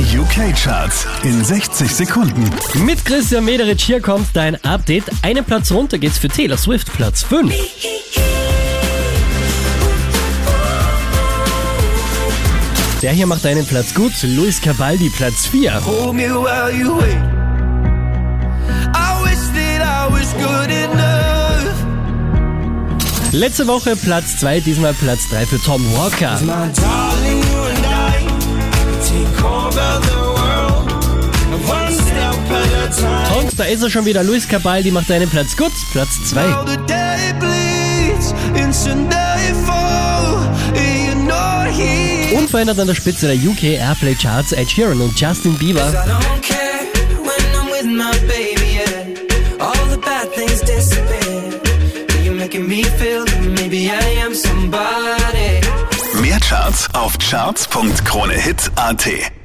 Die UK-Charts in 60 Sekunden. Mit Christian Mederich hier kommt dein Update. Einen Platz runter geht's für Taylor Swift, Platz 5. Der hier macht einen Platz gut, Luis Cabaldi, Platz 4. Hold me while you wait. I wish that I was good enough. Letzte Woche Platz 2, diesmal Platz 3 für Tom Walker. Da ist er schon wieder, Luis Cabaldi macht einen Platz gut, Platz 2. Now the day bleeds into nightfall. and You're not here. Unverändert an der Spitze der UK Airplay Charts Ed Sheeran und Justin Bieber. Mehr Charts auf charts.kronehit.at.